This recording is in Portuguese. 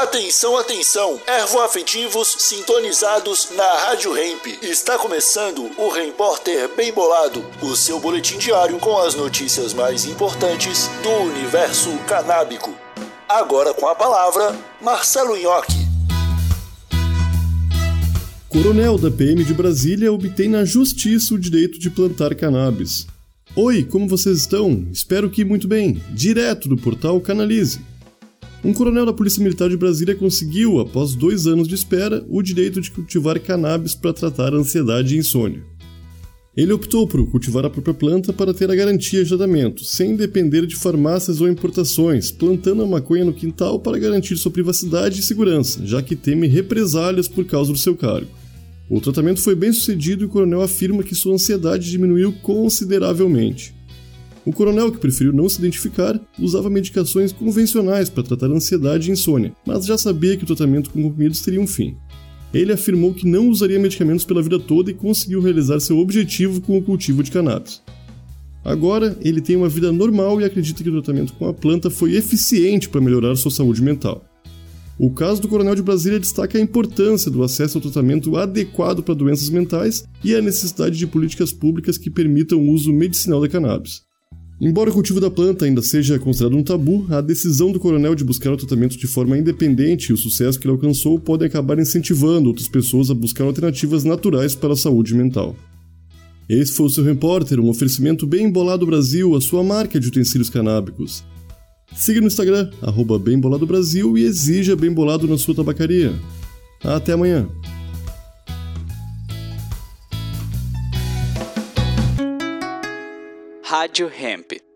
Atenção, atenção! Ervoafetivos sintonizados na Rádio Hemp. Está começando o Repórter Bem Bolado, o seu boletim diário com as notícias mais importantes do universo canábico. Agora com a palavra, Marcelo Nhoque. Coronel da PM de Brasília obtém na justiça o direito de plantar cannabis. Oi, como vocês estão? Espero que muito bem. Direto do portal Canalize. Um coronel da Polícia Militar de Brasília conseguiu, após dois anos de espera, o direito de cultivar cannabis para tratar ansiedade e insônia. Ele optou por cultivar a própria planta para ter a garantia de tratamento, sem depender de farmácias ou importações, plantando a maconha no quintal para garantir sua privacidade e segurança, já que teme represálias por causa do seu cargo. O tratamento foi bem sucedido e o coronel afirma que sua ansiedade diminuiu consideravelmente. O coronel, que preferiu não se identificar, usava medicações convencionais para tratar ansiedade e insônia, mas já sabia que o tratamento com comprimidos teria um fim. Ele afirmou que não usaria medicamentos pela vida toda e conseguiu realizar seu objetivo com o cultivo de cannabis. Agora, ele tem uma vida normal e acredita que o tratamento com a planta foi eficiente para melhorar sua saúde mental. O caso do Coronel de Brasília destaca a importância do acesso ao tratamento adequado para doenças mentais e a necessidade de políticas públicas que permitam o uso medicinal da cannabis. Embora o cultivo da planta ainda seja considerado um tabu, a decisão do coronel de buscar o tratamento de forma independente e o sucesso que ele alcançou podem acabar incentivando outras pessoas a buscar alternativas naturais para a saúde mental. Esse foi o seu repórter, um oferecimento bem embolado Brasil, a sua marca de utensílios canábicos. Siga no Instagram, arroba e exija Bem Bolado na sua tabacaria. Até amanhã! Rádio Hemp.